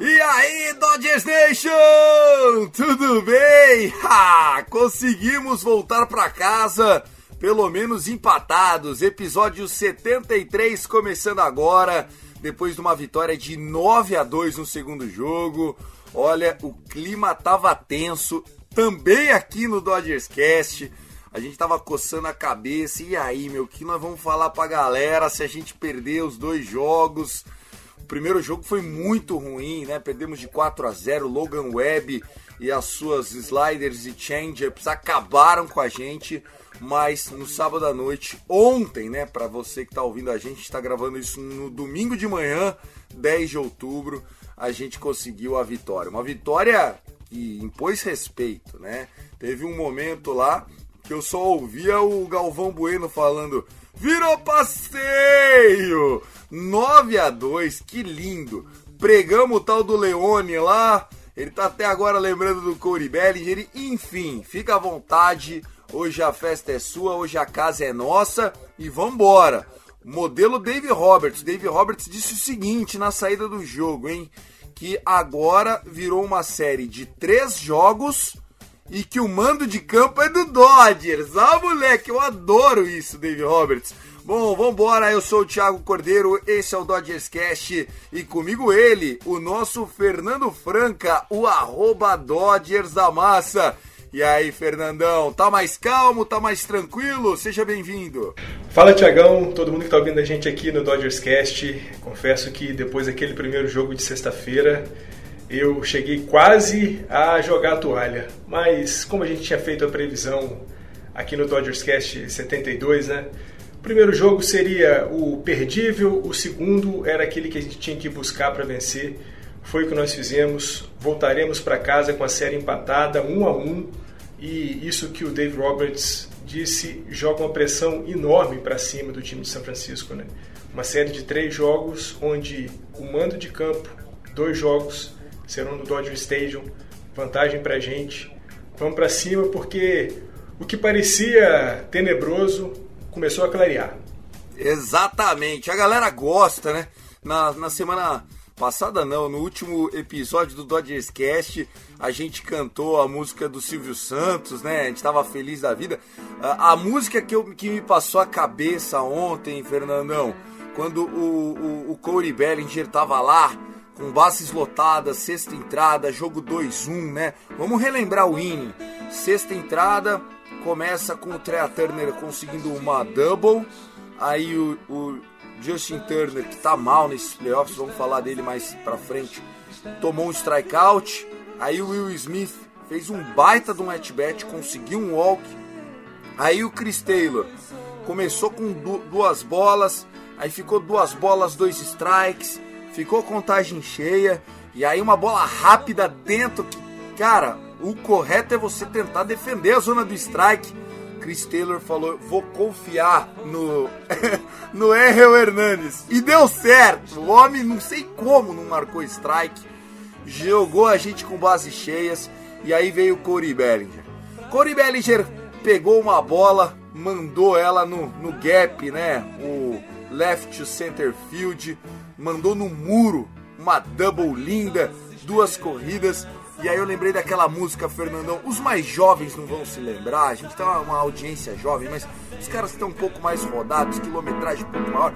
E aí, Dodgers Nation! Tudo bem? Ha! Conseguimos voltar pra casa, pelo menos empatados. Episódio 73 começando agora, depois de uma vitória de 9 a 2 no segundo jogo. Olha, o clima tava tenso, também aqui no Dodgers Cast. A gente tava coçando a cabeça. E aí, meu, o que nós vamos falar pra galera se a gente perder os dois jogos? O primeiro jogo foi muito ruim, né? Perdemos de 4 a 0. Logan Webb e as suas sliders e changeups acabaram com a gente. Mas no sábado à noite, ontem, né? Para você que tá ouvindo a gente, está gravando isso no domingo de manhã, 10 de outubro, a gente conseguiu a vitória. Uma vitória que impôs respeito, né? Teve um momento lá que eu só ouvia o Galvão Bueno falando: Virou passeio! 9 a 2 que lindo! Pregamos o tal do Leone lá, ele tá até agora lembrando do Corey Bellinger, enfim, fica à vontade. Hoje a festa é sua, hoje a casa é nossa e vambora! Modelo Dave Roberts. Dave Roberts disse o seguinte na saída do jogo, hein? Que agora virou uma série de três jogos e que o mando de campo é do Dodgers. Ah, moleque, eu adoro isso, Dave Roberts. Bom, vambora, eu sou o Thiago Cordeiro, esse é o Dodgers Cast e comigo ele, o nosso Fernando Franca, o arroba Dodgers da Massa. E aí, Fernandão, tá mais calmo, tá mais tranquilo? Seja bem-vindo. Fala Tiagão, todo mundo que está ouvindo a gente aqui no Dodgers Cast. Confesso que depois daquele primeiro jogo de sexta-feira, eu cheguei quase a jogar a toalha. Mas como a gente tinha feito a previsão aqui no Dodgers Cast 72, né? O primeiro jogo seria o perdível, o segundo era aquele que a gente tinha que buscar para vencer. Foi o que nós fizemos. Voltaremos para casa com a série empatada, um a um. E isso que o Dave Roberts disse joga uma pressão enorme para cima do time de São Francisco, né? Uma série de três jogos onde o mando de campo, dois jogos serão no Dodger Stadium, vantagem para gente. Vamos para cima porque o que parecia tenebroso começou a clarear. Exatamente, a galera gosta, né? Na, na semana passada, não, no último episódio do Dodgers Cast, a gente cantou a música do Silvio Santos, né? A gente tava feliz da vida. A, a música que, eu, que me passou a cabeça ontem, Fernandão, quando o, o, o Corey Bellinger tava lá, com bases lotadas, sexta entrada, jogo 2-1, né? Vamos relembrar o inning. Sexta entrada, começa com o Trea Turner conseguindo uma double. Aí o, o Justin Turner, que tá mal nesses playoffs, vamos falar dele mais pra frente, tomou um strikeout. Aí o Will Smith fez um baita de um at-bat, conseguiu um walk. Aí o Chris Taylor começou com du duas bolas, aí ficou duas bolas, dois strikes, ficou contagem cheia, e aí uma bola rápida dentro. Que, cara, o correto é você tentar defender a zona do strike. Chris Taylor falou: vou confiar no, no Errol Hernandes. E deu certo. O homem, não sei como, não marcou strike. Jogou a gente com bases cheias. E aí veio o Corey Bellinger. Corey Bellinger pegou uma bola, mandou ela no, no gap, né? O left center field. Mandou no muro. Uma double linda. Duas corridas. E aí eu lembrei daquela música, Fernandão. Os mais jovens não vão se lembrar, a gente tem uma, audiência jovem, mas os caras estão um pouco mais rodados, quilometragem um pouco maior,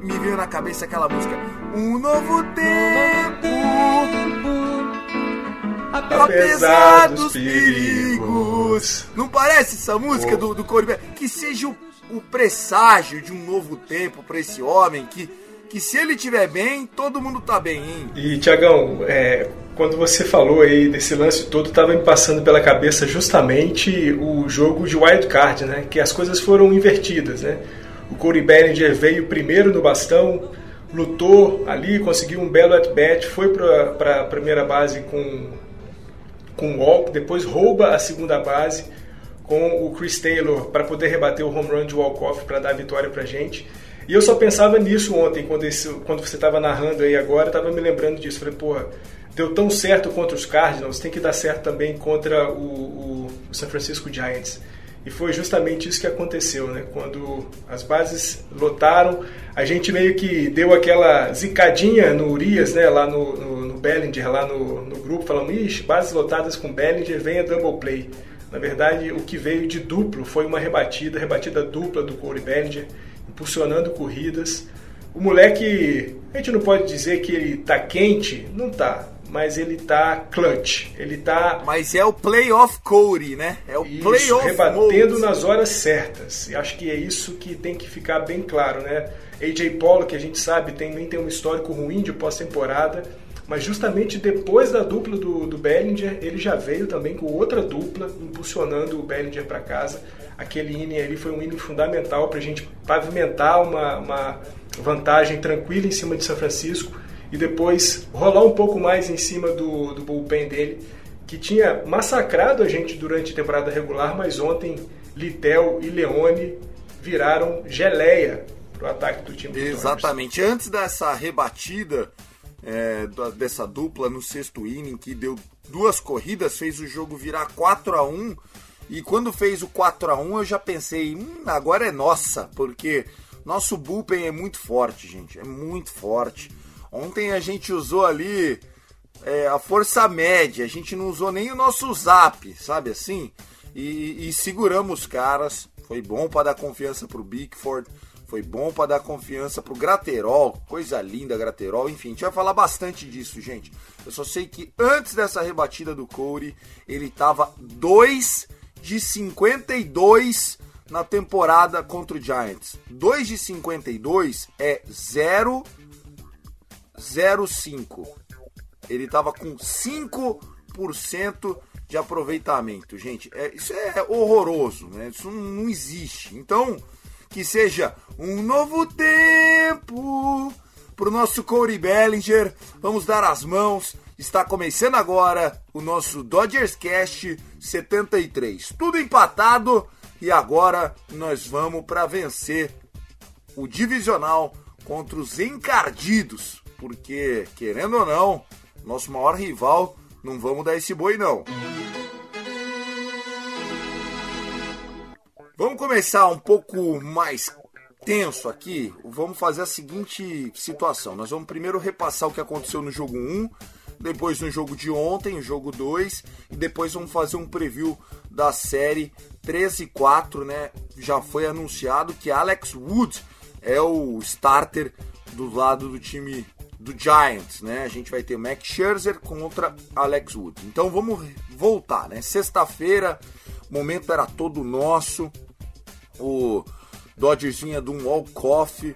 me veio na cabeça aquela música. Um novo tempo. Apesar dos perigos. Não parece essa música do, do Corey Que seja o, o presságio de um novo tempo para esse homem que que se ele tiver bem, todo mundo tá bem, hein? E, Tiagão, é, quando você falou aí desse lance todo, estava me passando pela cabeça justamente o jogo de wild card, né? Que as coisas foram invertidas, né? O Corey Bellinger veio primeiro no bastão, lutou ali, conseguiu um belo at-bat, foi para a primeira base com com walk, depois rouba a segunda base com o Chris Taylor para poder rebater o home run de walk-off para dar a vitória para gente. E eu só pensava nisso ontem, quando, esse, quando você estava narrando aí agora, estava me lembrando disso. Falei, porra, deu tão certo contra os Cardinals, tem que dar certo também contra o, o, o San Francisco Giants. E foi justamente isso que aconteceu, né? Quando as bases lotaram, a gente meio que deu aquela zicadinha no Urias, né? Lá no, no, no Bellinger, lá no, no grupo, falando, ixi, bases lotadas com Bellinger, venha double play. Na verdade, o que veio de duplo foi uma rebatida, rebatida dupla do Corey Bellinger, impulsionando corridas. O moleque, a gente não pode dizer que ele tá quente, não tá, mas ele tá clutch, ele tá... Mas é o playoff Corey, né? É o isso, playoff rebatendo mode. nas horas certas. E acho que é isso que tem que ficar bem claro, né? AJ Polo, que a gente sabe, tem, nem tem um histórico ruim de pós-temporada, mas justamente depois da dupla do, do Bellinger, ele já veio também com outra dupla, impulsionando o Bellinger para casa. Aquele inning ali foi um inning fundamental para a gente pavimentar uma, uma vantagem tranquila em cima de São Francisco e depois rolar um pouco mais em cima do, do bullpen dele, que tinha massacrado a gente durante a temporada regular, mas ontem Litel e Leone viraram geleia para o ataque do time do Exatamente. Antes dessa rebatida é, dessa dupla no sexto inning, que deu duas corridas, fez o jogo virar 4 a 1 e quando fez o 4 a 1 eu já pensei, hum, agora é nossa, porque nosso bullpen é muito forte, gente, é muito forte. Ontem a gente usou ali é, a força média, a gente não usou nem o nosso zap, sabe assim? E, e seguramos os caras, foi bom para dar confiança pro Bickford. Foi bom para dar confiança pro Graterol, coisa linda Graterol, enfim, a gente vai falar bastante disso, gente. Eu só sei que antes dessa rebatida do Corey, ele tava 2 de 52 na temporada contra o Giants. 2 de 52 é 0 0,5. Ele tava com 5% de aproveitamento, gente. É, isso é horroroso, né? Isso não existe. Então, que seja um novo tempo para o nosso Corey Bellinger. Vamos dar as mãos. Está começando agora o nosso Dodgers Cast 73. Tudo empatado e agora nós vamos para vencer o divisional contra os encardidos, porque querendo ou não, nosso maior rival, não vamos dar esse boi não. Vamos começar um pouco mais tenso aqui. Vamos fazer a seguinte situação. Nós vamos primeiro repassar o que aconteceu no jogo 1, depois no jogo de ontem, o jogo 2, e depois vamos fazer um preview da série 13 e 4, né? Já foi anunciado que Alex Wood é o starter do lado do time do Giants, né? A gente vai ter Max Scherzer contra Alex Wood. Então vamos voltar, né? Sexta-feira, momento era todo nosso. O Dodgers vinha de um walk-off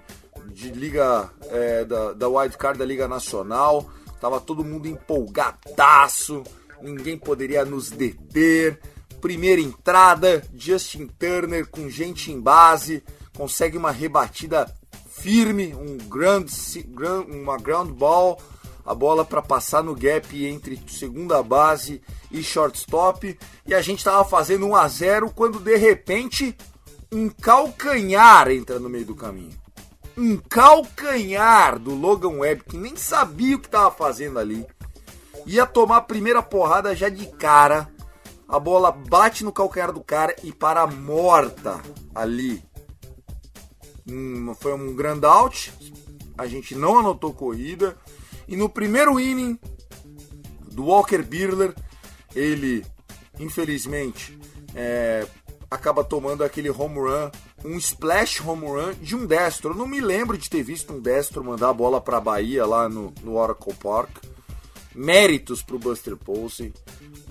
de liga é, da, da wild card da Liga Nacional, tava todo mundo empolgadaço, ninguém poderia nos deter. Primeira entrada, Justin Turner com gente em base, consegue uma rebatida firme, um grand, uma ground ball, a bola para passar no gap entre segunda base e shortstop, e a gente estava fazendo 1 a 0 quando de repente um calcanhar entra no meio do caminho. Um calcanhar do Logan Webb, que nem sabia o que estava fazendo ali. Ia tomar a primeira porrada já de cara. A bola bate no calcanhar do cara e para morta ali. Hum, foi um grand out. A gente não anotou corrida. E no primeiro inning, do Walker Buehler. Ele, infelizmente, é, acaba tomando aquele home run, um splash home run de um destro. Eu não me lembro de ter visto um destro mandar a bola para a Bahia lá no, no Oracle Park. Méritos para o Buster Posey.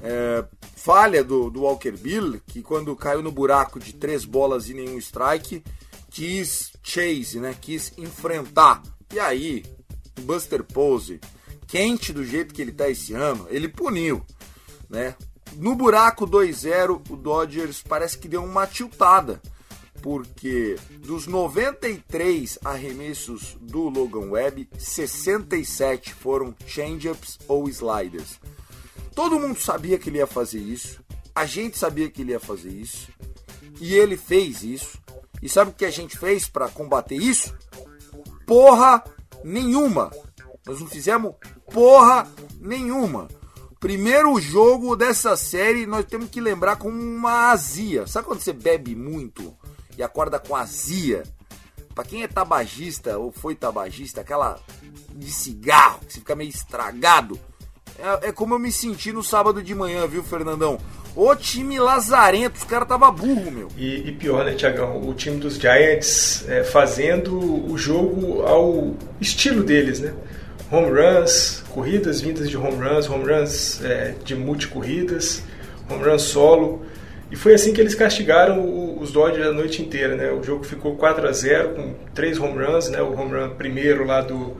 É, falha do, do Walker Bill, que quando caiu no buraco de três bolas e nenhum strike, quis chase, né? Quis enfrentar. E aí, Buster Posey, quente do jeito que ele tá esse ano, ele puniu, né? No buraco 2-0, o Dodgers parece que deu uma tiltada, porque dos 93 arremessos do Logan Webb, 67 foram changeups ou sliders. Todo mundo sabia que ele ia fazer isso, a gente sabia que ele ia fazer isso, e ele fez isso. E sabe o que a gente fez para combater isso? Porra nenhuma. Nós não fizemos porra nenhuma. Primeiro jogo dessa série, nós temos que lembrar com uma azia. Sabe quando você bebe muito e acorda com azia? Para quem é tabagista ou foi tabagista, aquela de cigarro, que você fica meio estragado. É, é como eu me senti no sábado de manhã, viu, Fernandão? O time lazarento, os caras tava burro, meu. E, e pior, né, Tiagão? O time dos Giants é, fazendo o jogo ao estilo deles, né? Home runs, corridas vindas de home runs, home runs é, de multi-corridas, home runs solo. E foi assim que eles castigaram os Dodgers a noite inteira, né? O jogo ficou 4 a 0 com três home runs, né? O home run primeiro lá do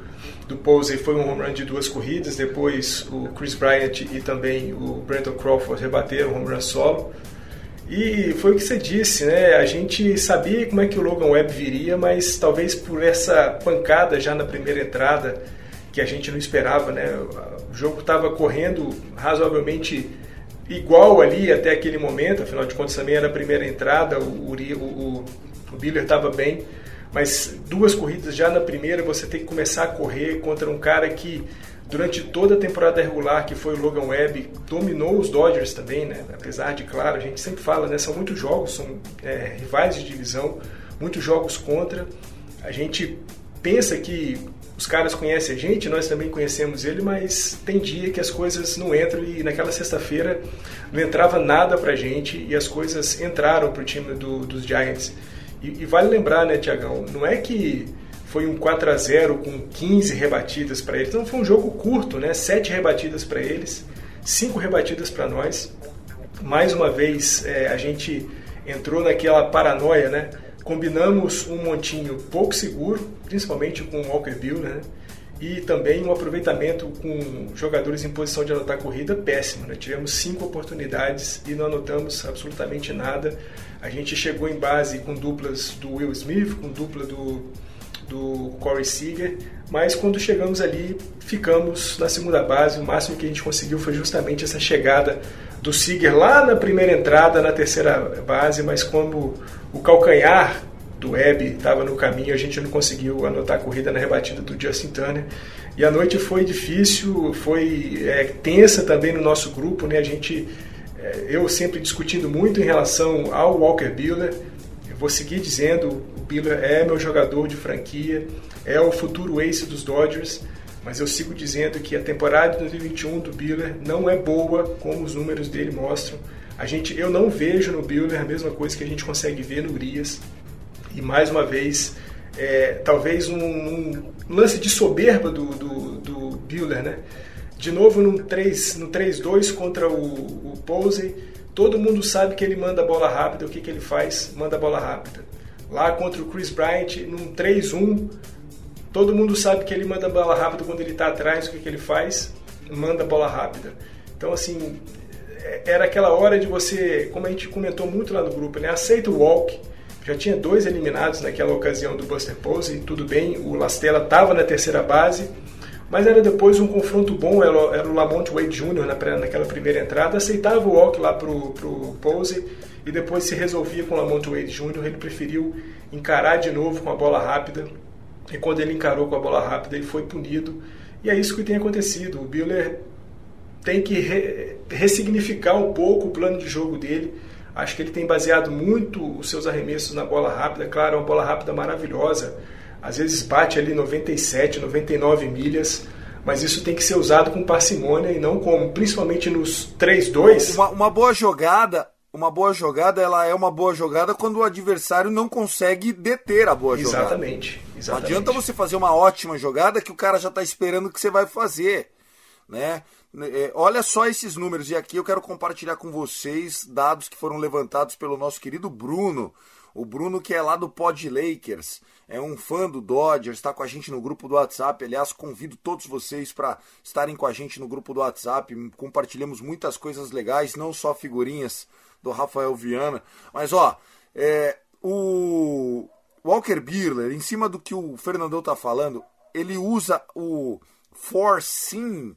do Posey foi um home run de duas corridas, depois o Chris Bryant e também o Brandon Crawford rebateram o home run solo. E foi o que você disse, né? A gente sabia como é que o Logan Webb viria, mas talvez por essa pancada já na primeira entrada, que a gente não esperava, né? O jogo estava correndo razoavelmente igual ali até aquele momento, afinal de contas também era a primeira entrada, o, o, o, o Biller estava bem, mas duas corridas já na primeira você tem que começar a correr contra um cara que durante toda a temporada regular, que foi o Logan Webb, dominou os Dodgers também, né? Apesar de, claro, a gente sempre fala, né? São muitos jogos, são é, rivais de divisão, muitos jogos contra. A gente pensa que os caras conhecem a gente, nós também conhecemos ele, mas tem dia que as coisas não entram e naquela sexta-feira não entrava nada pra gente e as coisas entraram pro time do, dos Giants. E, e vale lembrar, né, Tiagão, não é que foi um 4 a 0 com 15 rebatidas para eles, não foi um jogo curto, né? 7 rebatidas para eles, 5 rebatidas para nós. Mais uma vez, é, a gente entrou naquela paranoia, né? Combinamos um montinho pouco seguro, principalmente com o Walker Bill, né? E também um aproveitamento com jogadores em posição de anotar corrida péssimo. Né? Tivemos cinco oportunidades e não anotamos absolutamente nada. A gente chegou em base com duplas do Will Smith, com dupla do, do Corey Seager, mas quando chegamos ali, ficamos na segunda base. O máximo que a gente conseguiu foi justamente essa chegada do Seager lá na primeira entrada, na terceira base, mas como o calcanhar do Web estava no caminho, a gente não conseguiu anotar a corrida na rebatida do Justin Turner. E a noite foi difícil, foi é, tensa também no nosso grupo, né? A gente é, eu sempre discutindo muito em relação ao Walker Buehler. Eu vou seguir dizendo, o Buehler é meu jogador de franquia, é o futuro ace dos Dodgers, mas eu sigo dizendo que a temporada de 2021 do Buehler não é boa, como os números dele mostram. A gente, eu não vejo no Buehler a mesma coisa que a gente consegue ver no Urias. E mais uma vez, é, talvez um, um, lance de soberba do, do, do Buehler, né? De novo no 3-2 no 3 contra o, o Posey. Todo mundo sabe que ele manda a bola rápida. O que, que ele faz? Manda a bola rápida. Lá contra o Chris Bryant, num 3-1, todo mundo sabe que ele manda a bola rápida quando ele está atrás. O que, que ele faz? Manda a bola rápida. Então, assim, é, era aquela hora de você, como a gente comentou muito lá no grupo, né? Aceita o walk. Já tinha dois eliminados naquela ocasião do Buster Posey, tudo bem, o Lastella estava na terceira base, mas era depois um confronto bom, era, o Lamont Wade Jr. Na, naquela primeira entrada, aceitava o walk lá pro, pro Pose e depois se resolvia com o Lamont Wade Jr., ele preferiu encarar de novo com a bola rápida, e quando ele encarou com a bola rápida, ele foi punido, e é isso que tem acontecido, o Biller tem que re, ressignificar um pouco o plano de jogo dele, acho que ele tem baseado muito os seus arremessos na bola rápida, claro, é uma bola rápida maravilhosa, às vezes bate ali 97, 99 milhas, mas isso tem que ser usado com parcimônia e não como, principalmente nos 3-2. Uma, uma boa jogada, uma boa jogada, ela é uma boa jogada quando o adversário não consegue deter a boa jogada. Exatamente. exatamente. Não adianta você fazer uma ótima jogada que o cara já está esperando que você vai fazer, né? É, olha só esses números e aqui eu quero compartilhar com vocês dados que foram levantados pelo nosso querido Bruno. O Bruno que é lá do Pod Lakers, é um fã do Dodgers, está com a gente no grupo do WhatsApp. Aliás, convido todos vocês para estarem com a gente no grupo do WhatsApp. Compartilhamos muitas coisas legais, não só figurinhas do Rafael Viana. Mas ó, é, o Walker Buehler, em cima do que o Fernandão tá falando, ele usa o Forcing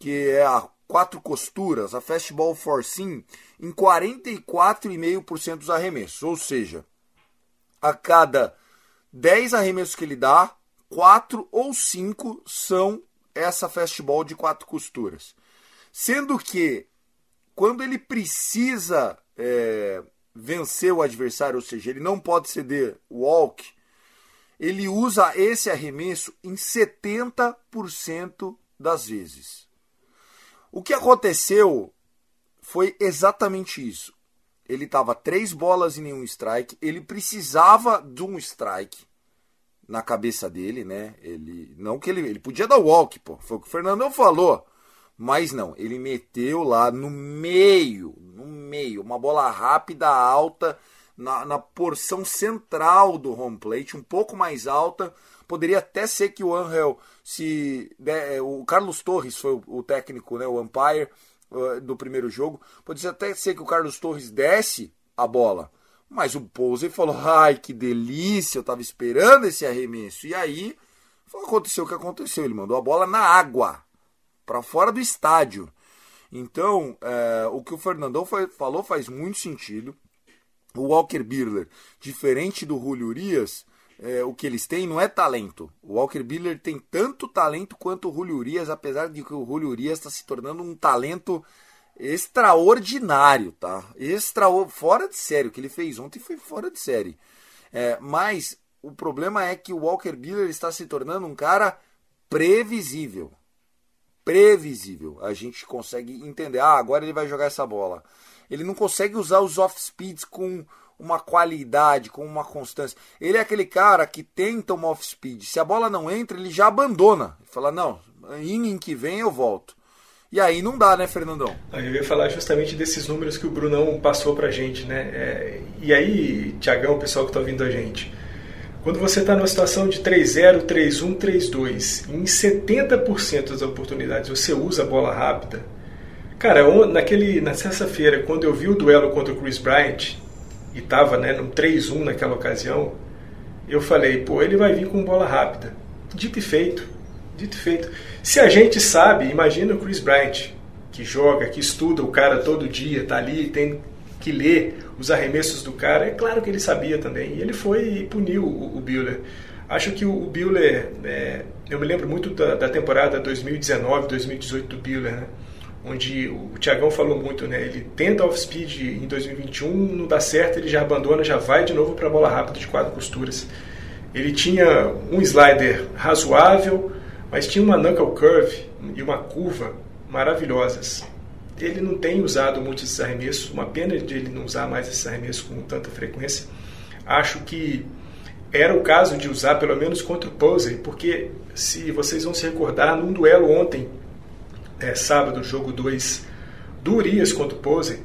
que é a quatro costuras, a Fastball Forcing, em 44,5% dos arremessos. Ou seja, a cada 10 arremessos que ele dá, 4 ou 5 são essa fastball de quatro costuras. Sendo que, quando ele precisa é, vencer o adversário, ou seja, ele não pode ceder walk, ele usa esse arremesso em 70% das vezes. O que aconteceu foi exatamente isso. Ele estava três bolas e nenhum strike. Ele precisava de um strike na cabeça dele, né? Ele não que ele, ele podia dar walk, pô. Foi o que o Fernandão falou. Mas não, ele meteu lá no meio, no meio, uma bola rápida, alta, na, na porção central do home plate, um pouco mais alta. Poderia até ser que o Angel se. Né, o Carlos Torres foi o, técnico, né, o umpire uh, do primeiro jogo. Poderia até ser que o Carlos Torres desse a bola. Mas o Pose falou: ai, que delícia, eu estava esperando esse arremesso. E aí aconteceu o que aconteceu. Ele mandou a bola na água, para fora do estádio. Então, é, o que o Fernandão foi, falou faz muito sentido. O Walker Birler, diferente do Julio Urias, é, o que eles têm não é talento. O Walker Buehler tem tanto talento quanto o Julio Urias, apesar de que o Julio Urias está se tornando um talento extraordinário, tá? Extra, fora de série. O que ele fez ontem foi fora de série. É, mas o problema é que o Walker Buehler está se tornando um cara previsível. Previsível. A gente consegue entender. Ah, agora ele vai jogar essa bola. Ele não consegue usar os off-speeds com uma qualidade, com uma constância. Ele é aquele cara que tenta uma off-speed. Se a bola não entra, ele já abandona. Ele fala, não, inning que vem eu volto. E aí não dá, né, Fernandão? Eu ia falar justamente desses números que o Brunão passou pra gente, né? É, e aí, Tiagão, o pessoal que tá ouvindo a gente, quando você está numa situação de 3-0, 3-1, 3-2, em 70% das oportunidades você usa a bola rápida, cara, naquele, na sexta-feira, quando eu vi o duelo contra o Chris Bryant, e estava né, no 3-1 naquela ocasião, eu falei, pô, ele vai vir com bola rápida. Dito e feito. Dito e feito. Se a gente sabe, imagina o Chris Bryant, que joga, que estuda o cara todo dia, tá ali, tem que ler os arremessos do cara. É claro que ele sabia também. E ele foi e puniu o, o Buehler. Acho que o, o Buehler, é, eu me lembro muito da, da temporada 2019, 2018 do Buehler, né? Onde o Tiagão falou muito, né? Ele tenta off-speed em 2021, não dá certo, ele já abandona, já vai de novo para a bola rápida de quatro costuras. Ele tinha um slider razoável, mas tinha uma knuckle curve e uma curva maravilhosas. Ele não tem usado muito esses arremessos, uma pena de ele não usar mais esses arremessos com tanta frequência. Acho que era o caso de usar pelo menos contra o Posey, porque se vocês vão se recordar, num duelo ontem é, sábado, jogo 2, do Urias contra o Pose,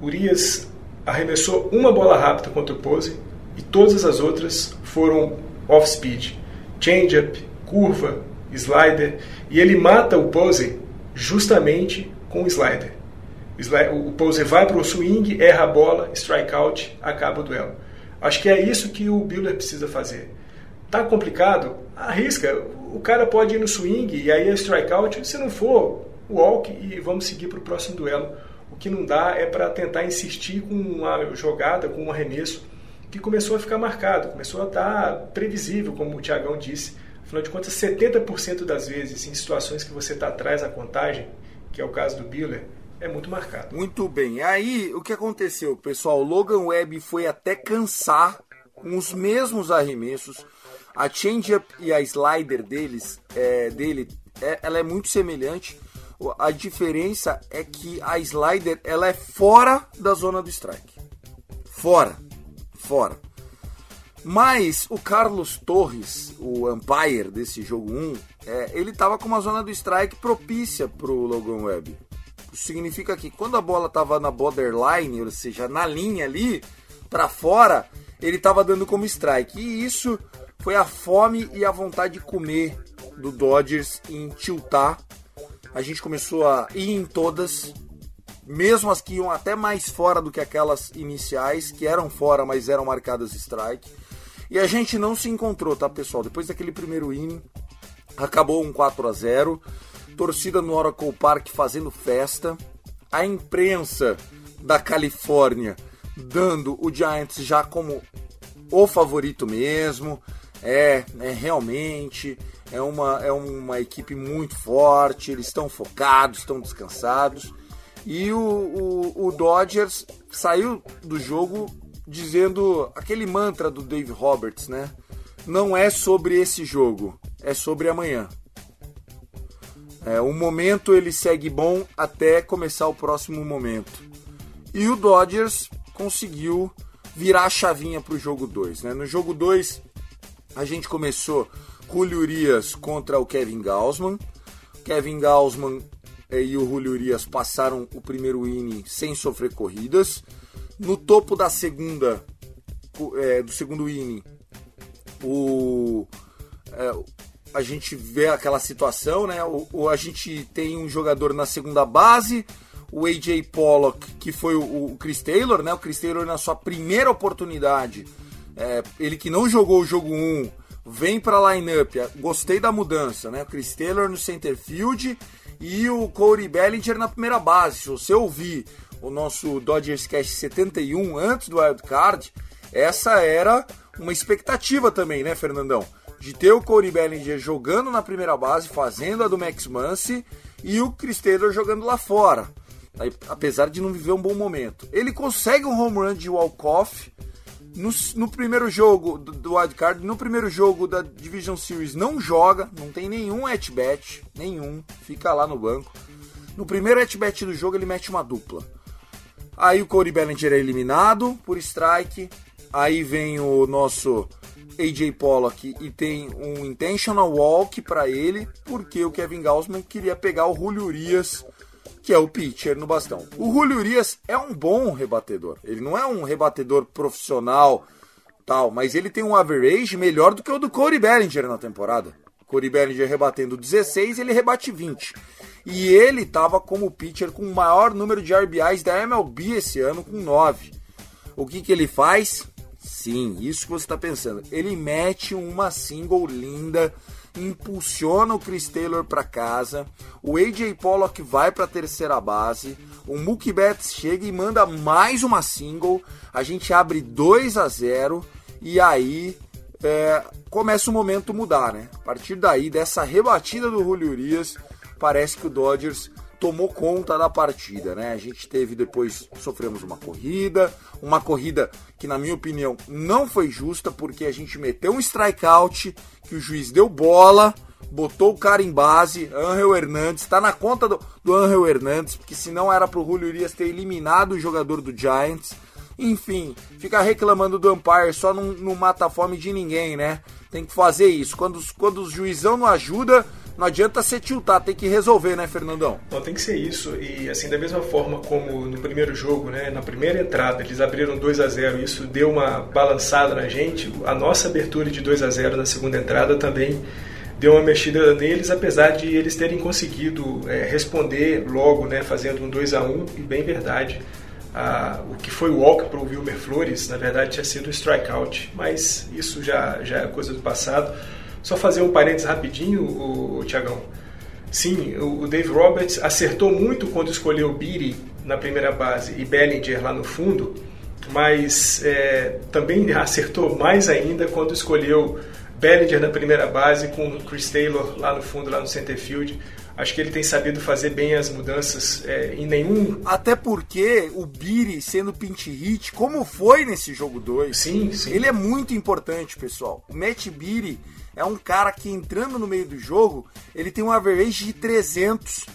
Urias arremessou uma bola rápida contra o Pose e todas as outras foram off-speed. Change-up, curva, slider. E ele mata o Pose justamente com o slider. O Pose vai para o swing, erra a bola, strikeout, acaba o duelo. Acho que é isso que o Buehler precisa fazer. Tá complicado? Arrisca. O cara pode ir no swing e aí é strikeout. Se não for, walk e vamos seguir para o próximo duelo. O que não dá é para tentar insistir com uma jogada, com um arremesso que começou a ficar marcado, começou a estar tá previsível, como o Tiagão disse. Afinal de contas, 70% das vezes, em situações que você está atrás da contagem, que é o caso do Biller, é muito marcado. Muito bem. Aí, o que aconteceu, pessoal? Logan Webb foi até cansar com os mesmos arremessos. A changeup e a slider deles, é, dele é, ela é muito semelhante. A diferença é que a slider ela é fora da zona do strike. Fora. Fora. Mas o Carlos Torres, o umpire desse jogo 1, é, ele estava com uma zona do strike propícia para o Logan Webb. Significa que quando a bola estava na borderline, ou seja, na linha ali, para fora, ele estava dando como strike. E isso foi a fome e a vontade de comer do Dodgers em tiltar. A gente começou a ir em todas, mesmo as que iam até mais fora do que aquelas iniciais, que eram fora, mas eram marcadas strike. E a gente não se encontrou, tá, pessoal? Depois daquele primeiro inning, acabou um 4 a 0 torcida no Oracle Park fazendo festa, a imprensa da Califórnia dando o Giants já como o favorito mesmo. É, é realmente é uma, é uma equipe muito forte, eles estão focados, estão descansados. E o, o, o Dodgers saiu do jogo dizendo aquele mantra do Dave Roberts, né? Não é sobre esse jogo, é sobre amanhã. É, o momento ele segue bom até começar o próximo momento. E o Dodgers conseguiu virar a chavinha para o jogo 2. Né? No jogo 2, a gente começou Julio Urias contra o Kevin Gausman. Kevin Gausman eh, e o Julio Urias passaram o primeiro inning sem sofrer corridas. No topo da segunda, é, do segundo inning, o, é, a gente vê aquela situação, né? O, o, a gente tem um jogador na segunda base, o AJ Pollock, que foi o, o Chris Taylor, né? O Chris Taylor na sua primeira oportunidade, é, ele que não jogou o jogo 1, vem para a lineup. Gostei da mudança, né? O Chris Taylor no center field e o Corey Bellinger na primeira base. Se você ouvir o nosso Dodgers Cast 71 antes do Wild Card, essa era uma expectativa também, né, Fernandão? De ter o Corey Bellinger jogando na primeira base, fazendo a do Max Muncy e o Chris Taylor jogando lá fora. Apesar de não viver um bom momento. Ele consegue um home run de walk-off no, no, primeiro jogo do, do Wild Card, no primeiro jogo da Division Series não joga, não tem nenhum at-bat, nenhum, fica lá no banco. No primeiro at-bat do jogo ele mete uma dupla. Aí o Corey Bellinger é eliminado por strike. Aí vem o nosso AJ Pollock e tem um intentional walk para ele, porque o Kevin Gausman queria pegar o Julio Urias, que é o pitcher no bastão. O Julio Urias é um bom rebatedor. Ele não é um rebatedor profissional, tal, mas ele tem um average melhor do que o do Corey Bellinger na temporada. Corey Bellinger rebatendo 16, ele rebate 20. E ele estava como pitcher com o maior número de RBIs da MLB esse ano, com 9. O que, que ele faz? Sim, isso que você está pensando. Ele mete uma single linda, impulsiona o Chris Taylor para casa, o AJ Pollock vai para a terceira base, o Mookie Betts chega e manda mais uma single, a gente abre 2 a 0 e aí é, começa o momento mudar, né? A partir daí, dessa rebatida do Julio Urias, parece que o Dodgers tomou conta da partida, né? A gente teve depois sofremos uma corrida, uma corrida que na minha opinião não foi justa porque a gente meteu um strikeout que o juiz deu bola, botou o cara em base, Angel Hernandes, tá na conta do, do Angel Hernandes, porque senão era pro Julio Urias ter eliminado o jogador do Giants. Enfim, ficar reclamando do umpire só não, não mata a fome de ninguém, né? Tem que fazer isso. Quando, quando o juizão não ajuda, não adianta ser tiltar, tem que resolver, né, Fernandão? Não, tem que ser isso. E assim, da mesma forma como no primeiro jogo, né, na primeira entrada, eles abriram 2 a 0 isso deu uma balançada na gente, a nossa abertura de 2 a 0 na segunda entrada também deu uma mexida neles, apesar de eles terem conseguido é, responder logo, né, fazendo um 2 a 1 e bem verdade. O que foi o walk para o Wilmer Flores, na verdade, tinha sido um strikeout, mas isso já, já é coisa do passado. Só fazer um parênteses rapidinho, o, o Tiagão. Sim, o, o Dave Roberts acertou muito quando escolheu Beatty na primeira base e Bellinger lá no fundo, mas é, também acertou mais ainda quando escolheu Bellinger na primeira base com Chris Taylor lá no fundo, lá no center field. Acho que ele tem sabido fazer bem as mudanças é, em nenhum. Até porque o Biri sendo pinch hit, como foi nesse jogo 2, sim, sim. ele é muito importante, pessoal. O Matt Biri é um cara que entrando no meio do jogo, ele tem um average de 300.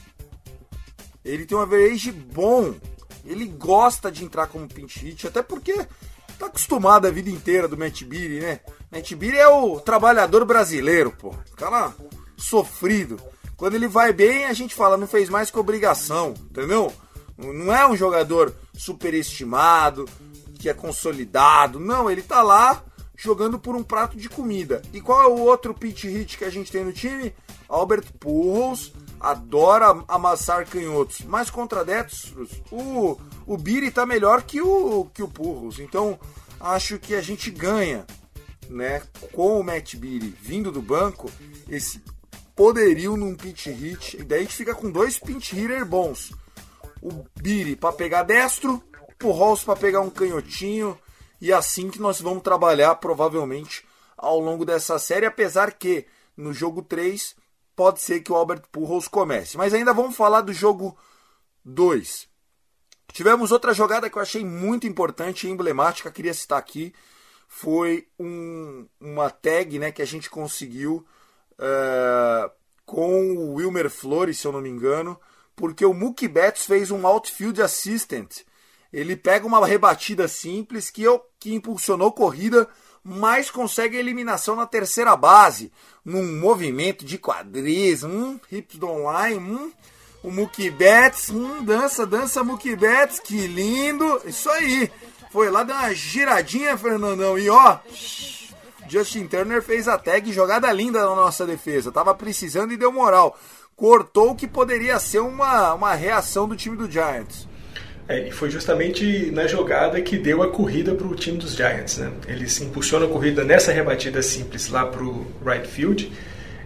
Ele tem um average bom. Ele gosta de entrar como pinch hit, até porque tá acostumado a vida inteira do Matt Biri, né? Matt Biri é o trabalhador brasileiro, pô. Cara sofrido. Quando ele vai bem, a gente fala, não fez mais que obrigação, entendeu? Não é um jogador superestimado, que é consolidado. Não, ele tá lá jogando por um prato de comida. E qual é o outro pitch hit que a gente tem no time? Albert Pujols adora amassar canhotos, mas contra destros, o, o Biri tá melhor que o, que o Pujols. Então, acho que a gente ganha, né, com o Matt Biri vindo do banco, esse poderio num pinch hit, e daí a gente fica com dois pinch hitter bons. O Biri para pegar destro, o Rolls para pegar um canhotinho, e assim que nós vamos trabalhar provavelmente ao longo dessa série, apesar que no jogo 3 pode ser que o Albert Pujols comece. Mas ainda vamos falar do jogo 2. Tivemos outra jogada que eu achei muito importante e emblemática, queria citar aqui. Foi um, uma tag né, que a gente conseguiu uh, com o Wilmer Flores, se eu não me engano, porque o Mookie Betts fez um outfield assistant. Ele pega uma rebatida simples que, eu, que impulsionou corrida, mas consegue a eliminação na terceira base, num movimento de quadris, hum, hips online, hum, o Mookie Betts, hum, dança, dança Mookie Betts, que lindo, isso aí. Foi lá, deu uma giradinha, Fernandão, e ó, Justin Turner fez a tag, jogada linda na nossa defesa. Tava precisando e deu moral. Cortou o que poderia ser uma, uma reação do time do Giants. É, e foi justamente na jogada que deu a corrida para o time dos Giants. Né? Eles impulsionam a corrida nessa rebatida simples lá para o right field.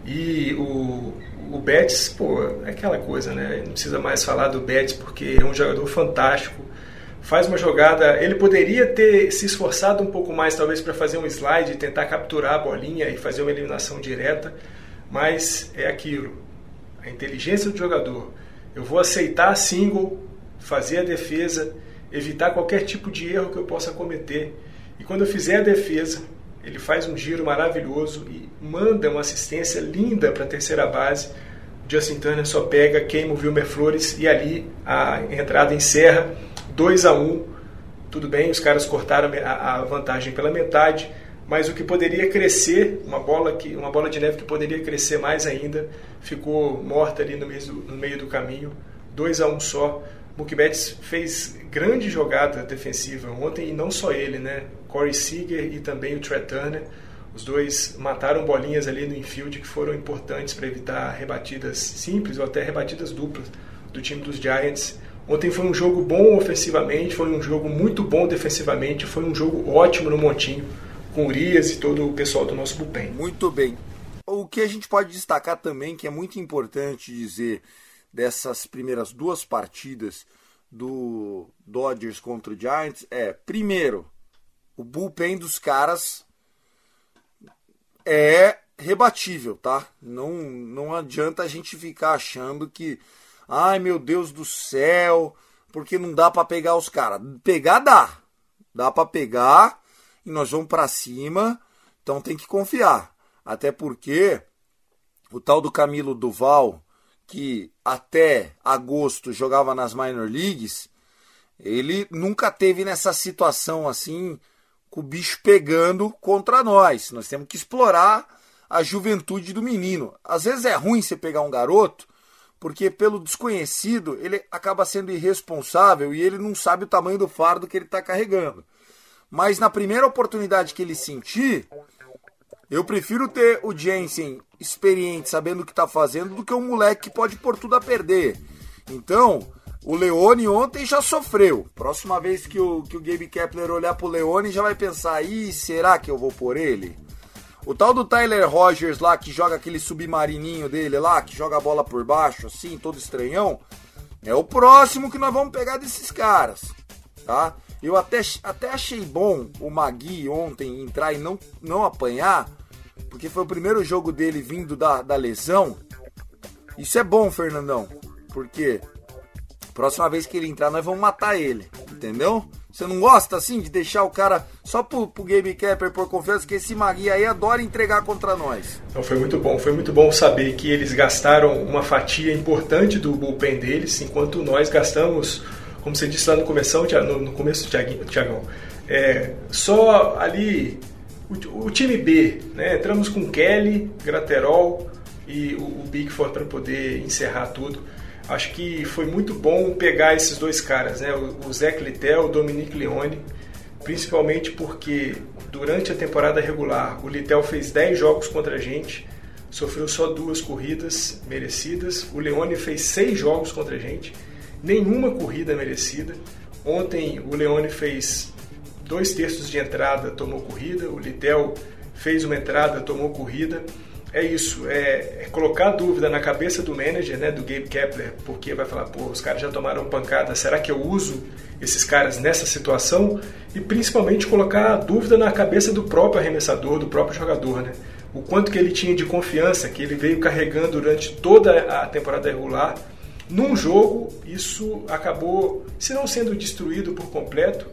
E o, o Betts, pô, é aquela coisa, né? Não precisa mais falar do Betts porque é um jogador fantástico faz uma jogada. Ele poderia ter se esforçado um pouco mais, talvez, para fazer um slide, tentar capturar a bolinha e fazer uma eliminação direta, mas é aquilo. A inteligência do jogador. Eu vou aceitar a single, fazer a defesa, evitar qualquer tipo de erro que eu possa cometer. E quando eu fizer a defesa, ele faz um giro maravilhoso e manda uma assistência linda para a terceira base. Justin Turner só pega, queima o Wilmer Flores e ali a entrada encerra 2 a 1 tudo bem, os caras cortaram a, vantagem pela metade, mas o que poderia crescer, uma bola, que, uma bola de neve que poderia crescer mais ainda, ficou morta ali no meio do, no meio do caminho, 2 a 1 só. Mookie Betts fez grande jogada defensiva ontem, e não só ele, né? Corey Seager e também o Trey Turner. Os dois mataram bolinhas ali no infield que foram importantes para evitar rebatidas simples ou até rebatidas duplas do time dos Giants. Ontem foi um jogo bom ofensivamente, foi um jogo muito bom defensivamente, foi um jogo ótimo no Montinho, com Urias e todo o pessoal do nosso bullpen. Muito bem. O que a gente pode destacar também, que é muito importante dizer dessas primeiras duas partidas do Dodgers contra o Giants, é, primeiro, o bullpen dos caras é rebatível, tá? Não, não adianta a gente ficar achando que Ai meu Deus do céu, porque não dá para pegar os caras. Pegar dá. Dá para pegar e nós vamos para cima. Então tem que confiar. Até porque o tal do Camilo Duval, que até agosto jogava nas minor leagues, ele nunca teve nessa situação assim, com o bicho pegando contra nós. Nós temos que explorar a juventude do menino. Às vezes é ruim você pegar um garoto porque pelo desconhecido ele acaba sendo irresponsável e ele não sabe o tamanho do fardo que ele está carregando. Mas na primeira oportunidade que ele sentir, eu prefiro ter o Jensen experiente, sabendo o que está fazendo, do que um moleque que pode pôr tudo a perder. Então, o Leone ontem já sofreu. Próxima vez que o, que o Gabe Kepler olhar pro Leone, já vai pensar: ih, será que eu vou por ele? O tal do Tyler Rogers lá, que joga aquele submarininho dele lá, que joga a bola por baixo, assim, todo estranhão, é o próximo que nós vamos pegar desses caras, tá? Eu até, até achei bom o Magui ontem entrar e não, não apanhar, porque foi o primeiro jogo dele vindo da, da lesão. Isso é bom, Fernandão, porque próxima vez que ele entrar, nós vamos matar ele, entendeu? Você não gosta assim de deixar o cara só pro, pro Game Capper por confiança que esse Magui aí adora entregar contra nós? Então foi muito bom, foi muito bom saber que eles gastaram uma fatia importante do bullpen deles, enquanto nós gastamos, como você disse lá no começo, no, começo, Tiagão, é, só ali o, o, time B, né? Entramos com Kelly, Graterol e o, o para poder encerrar tudo acho que foi muito bom pegar esses dois caras, né? o Zé Littell, o Dominique Leone, principalmente porque durante a temporada regular o Littell fez 10 jogos contra a gente, sofreu só duas corridas merecidas, o Leone fez 6 jogos contra a gente, nenhuma corrida merecida. Ontem o Leone fez dois terços de entrada, tomou corrida, o Littell fez uma entrada, tomou corrida é isso, é, é, colocar dúvida na cabeça do manager, né, do Gabe Kepler, porque vai falar, pô, os caras já tomaram pancada, será que eu uso esses caras nessa situação? E principalmente colocar dúvida na cabeça do próprio arremessador, do próprio jogador, né? O quanto que ele tinha de confiança, que ele veio carregando durante toda a temporada regular. Num jogo, isso acabou, se não sendo destruído por completo,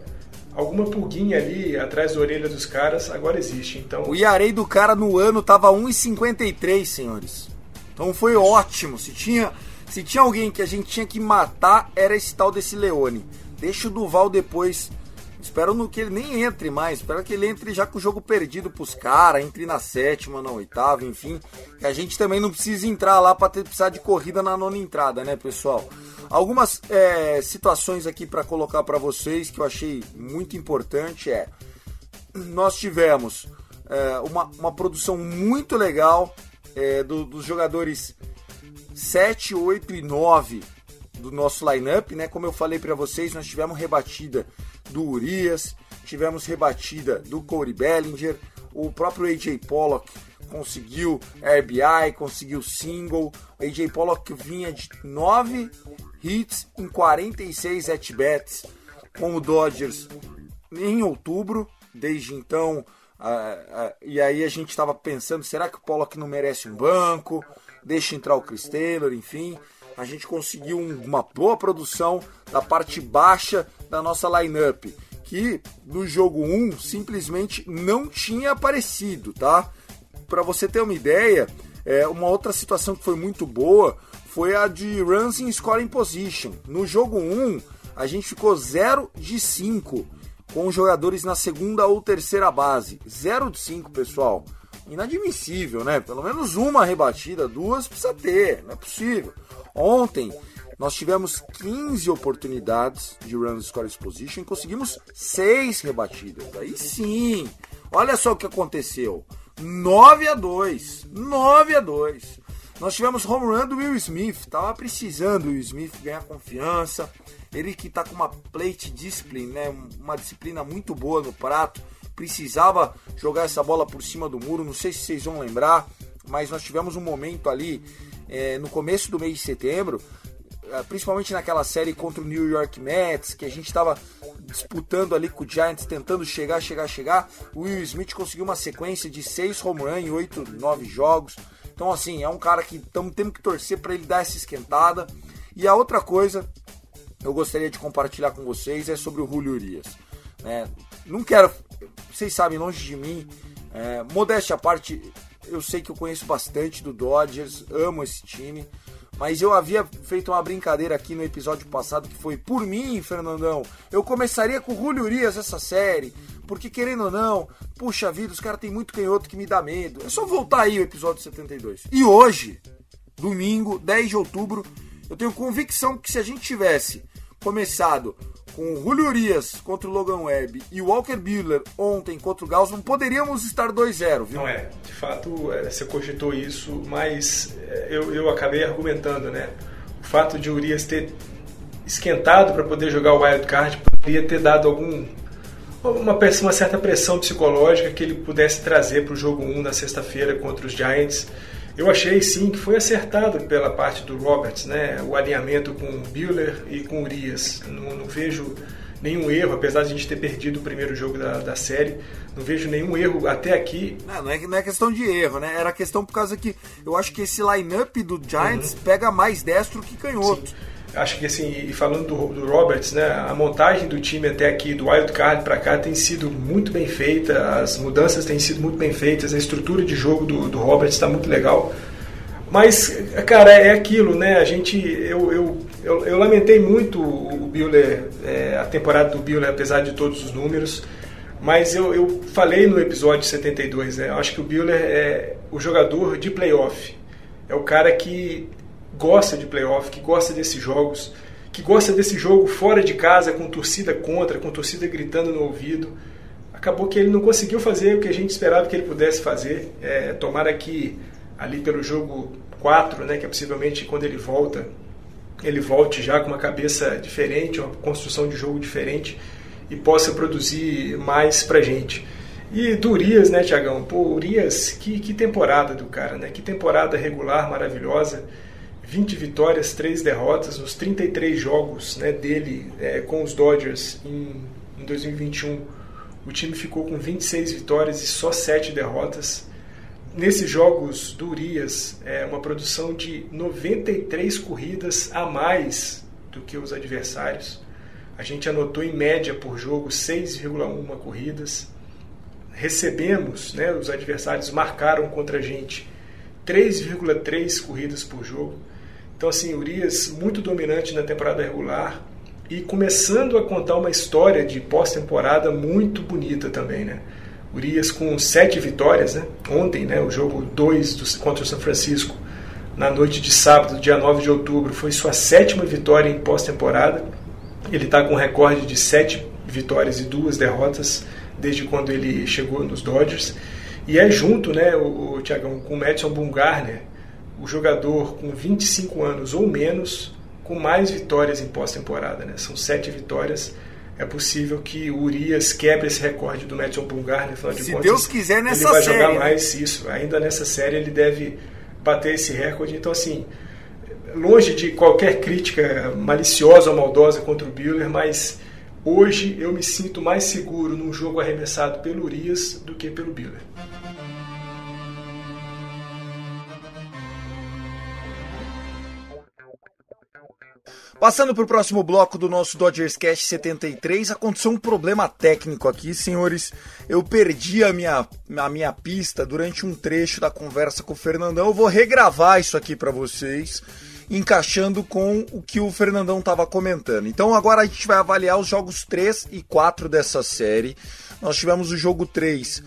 alguma pulguinha ali atrás da orelha dos caras agora existe. Então o Iarei do cara no ano tava 1,53, senhores. Então foi ótimo. Se tinha se tinha alguém que a gente tinha que matar era esse tal desse Leone. Deixa o Duval depois Espero no que ele nem entre mais. Espero que ele entre já com o jogo perdido pros caras, entre na sétima, na oitava, enfim. Que a gente também não precisa entrar lá para precisar de corrida na nona entrada, né, pessoal? Algumas é, situações aqui para colocar para vocês que eu achei muito importante é nós tivemos é, uma, uma produção muito legal é, do, dos jogadores 7, 8 e 9 do nosso lineup, né? Como eu falei para vocês, nós tivemos rebatida do Urias, tivemos rebatida do Corey Bellinger, o próprio AJ Pollock conseguiu RBI, conseguiu single. O AJ Pollock vinha de 9 hits em 46 at-bats com o Dodgers em outubro. Desde então, uh, uh, e aí a gente estava pensando: será que o Pollock não merece um banco? Deixa entrar o Chris Taylor, enfim. A gente conseguiu uma boa produção da parte baixa da nossa lineup, que no jogo 1 simplesmente não tinha aparecido, tá? Para você ter uma ideia, é, uma outra situação que foi muito boa foi a de runs in scoring position. No jogo 1, a gente ficou 0 de 5 com jogadores na segunda ou terceira base. 0 de 5, pessoal. Inadmissível, né? Pelo menos uma rebatida, duas precisa ter, não é possível. Ontem nós tivemos 15 oportunidades de run score position e conseguimos 6 rebatidas. Aí sim, olha só o que aconteceu. 9 a 2. 9 a 2. Nós tivemos home run do Will Smith. Tava precisando o Will Smith ganhar confiança. Ele que tá com uma plate discipline, né? Uma disciplina muito boa no prato. Precisava jogar essa bola por cima do muro. Não sei se vocês vão lembrar, mas nós tivemos um momento ali é, no começo do mês de setembro eh, principalmente naquela série contra o New York Mets, que a gente estava disputando ali com o Giants, tentando chegar, chegar, chegar. O Will Smith conseguiu uma sequência de 6 home run em 8, 9 jogos. Então, assim, é um cara que estamos tendo que torcer para ele dar essa esquentada. E a outra coisa eu gostaria de compartilhar com vocês é sobre o Julio Urias. Né? Não quero, vocês sabem, longe de mim, é, modéstia à parte, eu sei que eu conheço bastante do Dodgers, amo esse time. Mas eu havia feito uma brincadeira aqui no episódio passado que foi por mim, Fernandão. Eu começaria com Julio Urias essa série, porque querendo ou não, puxa vida, os caras tem muito canhoto que me dá medo. É só voltar aí o episódio 72. E hoje, domingo, 10 de outubro, eu tenho convicção que se a gente tivesse começado com o Julio Urias contra o Logan Webb e o Walker Buehler ontem contra o Gauss, poderíamos estar 2-0, viu? Não é, de fato, é, você cogitou isso, mas é, eu, eu acabei argumentando, né? O fato de Urias ter esquentado para poder jogar o wild card poderia ter dado algum uma, uma certa pressão psicológica que ele pudesse trazer para o jogo 1 na sexta-feira contra os Giants. Eu achei sim que foi acertado pela parte do Roberts, né? O alinhamento com o Buehler e com o Urias. Não, não vejo nenhum erro, apesar de a gente ter perdido o primeiro jogo da, da série. Não vejo nenhum erro até aqui. Não, não, é, não é questão de erro, né? Era questão por causa que eu acho que esse line-up do Giants uhum. pega mais destro que canhoto. Sim. Acho que assim, e falando do, do, Roberts, né, a montagem do time até aqui, do wild card para cá, tem sido muito bem feita, as mudanças têm sido muito bem feitas, a estrutura de jogo do, do Roberts está muito legal. Mas, cara, é aquilo, né? A gente, eu, eu, eu, eu lamentei muito o Buehler, é, a temporada do Buehler, apesar de todos os números. Mas eu, eu falei no episódio 72, né? Acho que o Buehler é o jogador de playoff. É o cara que gosta de playoff, que gosta desses jogos, que gosta desse jogo fora de casa, com torcida contra, com torcida gritando no ouvido. Acabou que ele não conseguiu fazer o que a gente esperava que ele pudesse fazer. É, tomara que ali pelo jogo 4, né, que é possivelmente quando ele volta, ele volte já com uma cabeça diferente, uma construção de jogo diferente e possa produzir mais pra gente. E do Urias, né, Tiagão? Pô, Urias, que, que temporada do cara, né? Que temporada regular, maravilhosa. 20 vitórias, 3 derrotas nos 33 jogos né, dele é, com os Dodgers em, em 2021. O time ficou com 26 vitórias e só 7 derrotas nesses jogos do Urias, é uma produção de 93 corridas a mais do que os adversários. A gente anotou em média por jogo 6,1 corridas. Recebemos, né, os adversários marcaram contra a gente 3,3 corridas por jogo. Então, assim, Urias muito dominante na temporada regular e começando a contar uma história de pós-temporada muito bonita também, né? Urias com sete vitórias, né? Ontem, né, o jogo 2 contra o São Francisco, na noite de sábado, dia 9 de outubro, foi sua sétima vitória em pós-temporada. Ele está com um recorde de sete vitórias e duas derrotas desde quando ele chegou nos Dodgers. E é junto, né, o, o Thiagão, com o Madison Bumgarner, o jogador com 25 anos ou menos, com mais vitórias em pós-temporada. Né? São sete vitórias é possível que o Urias quebre esse recorde do Madison Bumgarner. Afinal de Se contas, Deus quiser nessa ele vai série, jogar mais isso. Ainda nessa série ele deve bater esse recorde. Então, assim, longe de qualquer crítica maliciosa ou maldosa contra o Buehler, mas hoje eu me sinto mais seguro num jogo arremessado pelo Urias do que pelo Buehler. Passando para o próximo bloco do nosso Dodgers Cast 73, aconteceu um problema técnico aqui, senhores. Eu perdi a minha, a minha pista durante um trecho da conversa com o Fernandão. Eu vou regravar isso aqui para vocês, encaixando com o que o Fernandão estava comentando. Então agora a gente vai avaliar os jogos 3 e 4 dessa série. Nós tivemos o jogo 3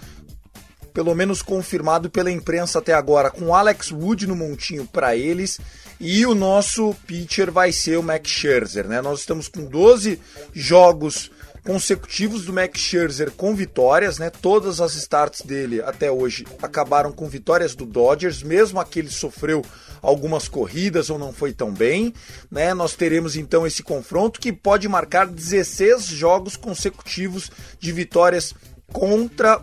pelo menos confirmado pela imprensa até agora, com Alex Wood no montinho para eles e o nosso pitcher vai ser o Max Scherzer, né? Nós estamos com 12 jogos consecutivos do Max Scherzer com vitórias, né? Todas as starts dele até hoje acabaram com vitórias do Dodgers, mesmo aquele sofreu algumas corridas ou não foi tão bem, né? Nós teremos então esse confronto que pode marcar 16 jogos consecutivos de vitórias contra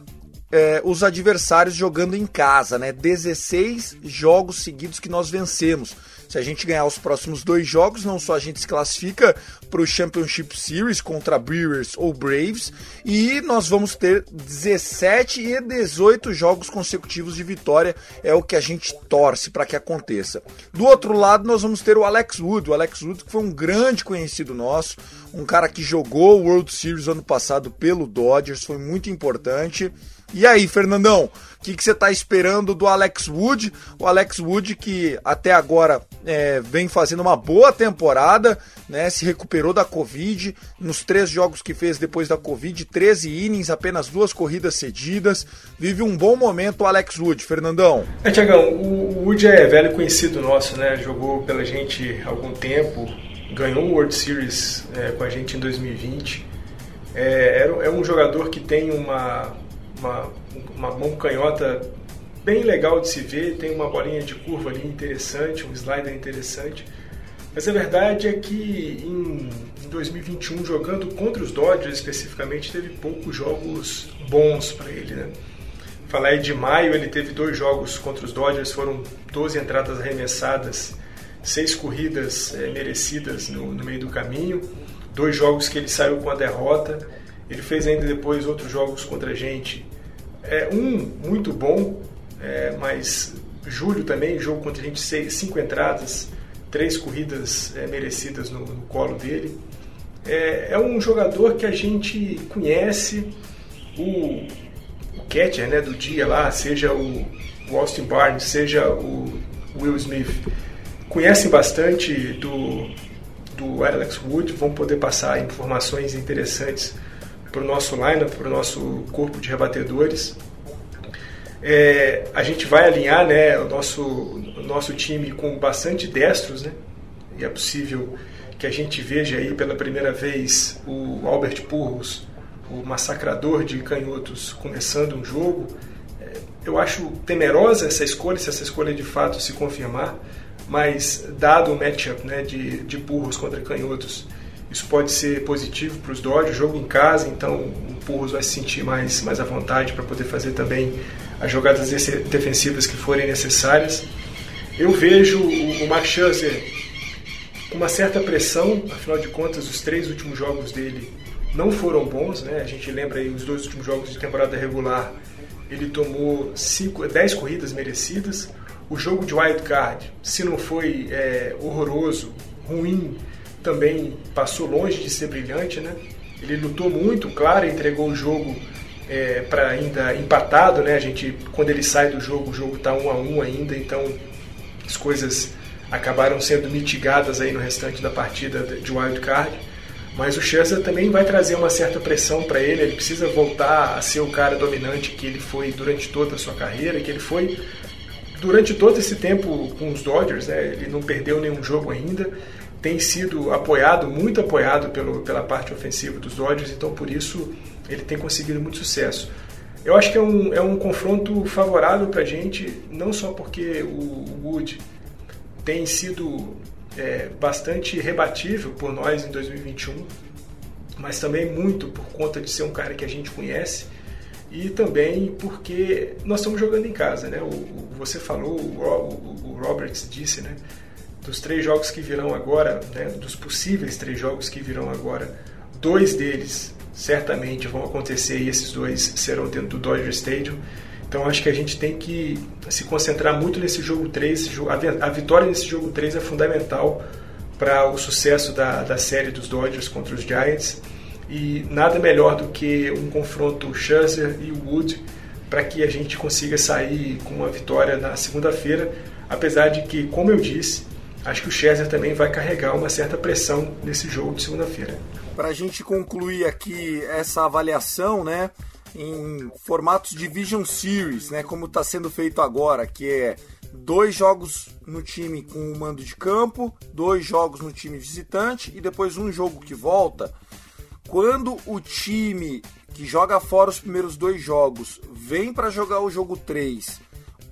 é, os adversários jogando em casa, né? 16 jogos seguidos que nós vencemos. Se a gente ganhar os próximos dois jogos, não só a gente se classifica para o Championship Series contra Brewers ou Braves, e nós vamos ter 17 e 18 jogos consecutivos de vitória, é o que a gente torce para que aconteça. Do outro lado, nós vamos ter o Alex Wood, o Alex Wood que foi um grande conhecido nosso, um cara que jogou o World Series ano passado pelo Dodgers, foi muito importante. E aí, Fernandão, o que, que você está esperando do Alex Wood? O Alex Wood que até agora é, vem fazendo uma boa temporada, né? Se recuperou da Covid nos três jogos que fez depois da Covid, 13 innings, apenas duas corridas cedidas. Vive um bom momento o Alex Wood, Fernandão. É, Tiagão, o Wood é velho conhecido nosso, né? Jogou pela gente há algum tempo, ganhou o World Series é, com a gente em 2020. É, é um jogador que tem uma uma, uma mão canhota bem legal de se ver, tem uma bolinha de curva ali interessante, um slider interessante. Mas a verdade é que em, em 2021, jogando contra os Dodgers especificamente, teve poucos jogos bons para ele. Né? Falar aí de maio, ele teve dois jogos contra os Dodgers, foram 12 entradas arremessadas, seis corridas é, merecidas no, no meio do caminho dois jogos que ele saiu com a derrota. Ele fez ainda depois outros jogos contra a gente. É, um muito bom, é, mas julho também, jogo contra a gente, seis, cinco entradas, três corridas é, merecidas no, no, colo dele. É, é, um jogador que a gente conhece, o, o catcher né, do dia lá, seja o, o Austin Barnes, seja o Will Smith, conhecem bastante do, do Alex Wood, vão poder passar informações interessantes para o nosso lineup, para o nosso corpo de rebatedores. É, a gente vai alinhar né, o, nosso, o nosso time com bastante destros, né? e é possível que a gente veja aí pela primeira vez o Albert Purros, o massacrador de canhotos, começando um jogo. É, eu acho temerosa essa escolha, se essa escolha de fato se confirmar, mas dado o matchup né, de, de Purros contra canhotos, isso pode ser positivo para os Dodgers, jogo em casa, então o Purros vai se sentir mais, mais à vontade para poder fazer também as jogadas defensivas que forem necessárias. Eu vejo o Max Scherzer com uma certa pressão, afinal de contas, os três últimos jogos dele não foram bons, né? A gente lembra aí os dois últimos jogos de temporada regular, ele tomou cinco, 10 corridas merecidas. O jogo de wild card, se não foi é, horroroso, ruim, também passou longe de ser brilhante, né? Ele lutou muito, claro, entregou o jogo é, para ainda empatado, né? A gente, quando ele sai do jogo, o jogo está um a um ainda, então as coisas acabaram sendo mitigadas aí no restante da partida de wild card. Mas o Scherzer também vai trazer uma certa pressão para ele. Ele precisa voltar a ser o cara dominante que ele foi durante toda a sua carreira, que ele foi durante todo esse tempo com os Dodgers. Né? Ele não perdeu nenhum jogo ainda tem sido apoiado, muito apoiado pelo, pela parte ofensiva dos Dodgers, então por isso ele tem conseguido muito sucesso. Eu acho que é um, é um confronto favorável para a gente, não só porque o Wood tem sido é, bastante rebatível por nós em 2021, mas também muito por conta de ser um cara que a gente conhece e também porque nós estamos jogando em casa, né? O, o você falou, o, o, o Roberts disse, né? Dos três jogos que virão agora, né? Dos possíveis três jogos que virão agora, dois deles certamente vão acontecer e esses dois serão dentro do Dodger Stadium. Então acho que a gente tem que se concentrar muito nesse jogo 3. A vitória nesse jogo 3 é fundamental para o sucesso da, da série dos Dodgers contra os Giants. E nada melhor do que um confronto Scherzer e Wood para que a gente consiga sair com uma vitória na segunda-feira. Apesar de que, como eu disse, acho que o Scherzer também vai carregar uma certa pressão nesse jogo de segunda-feira para a gente concluir aqui essa avaliação, né, em formatos de Vision Series, né, como está sendo feito agora, que é dois jogos no time com o mando de campo, dois jogos no time visitante e depois um jogo que volta. Quando o time que joga fora os primeiros dois jogos vem para jogar o jogo 3,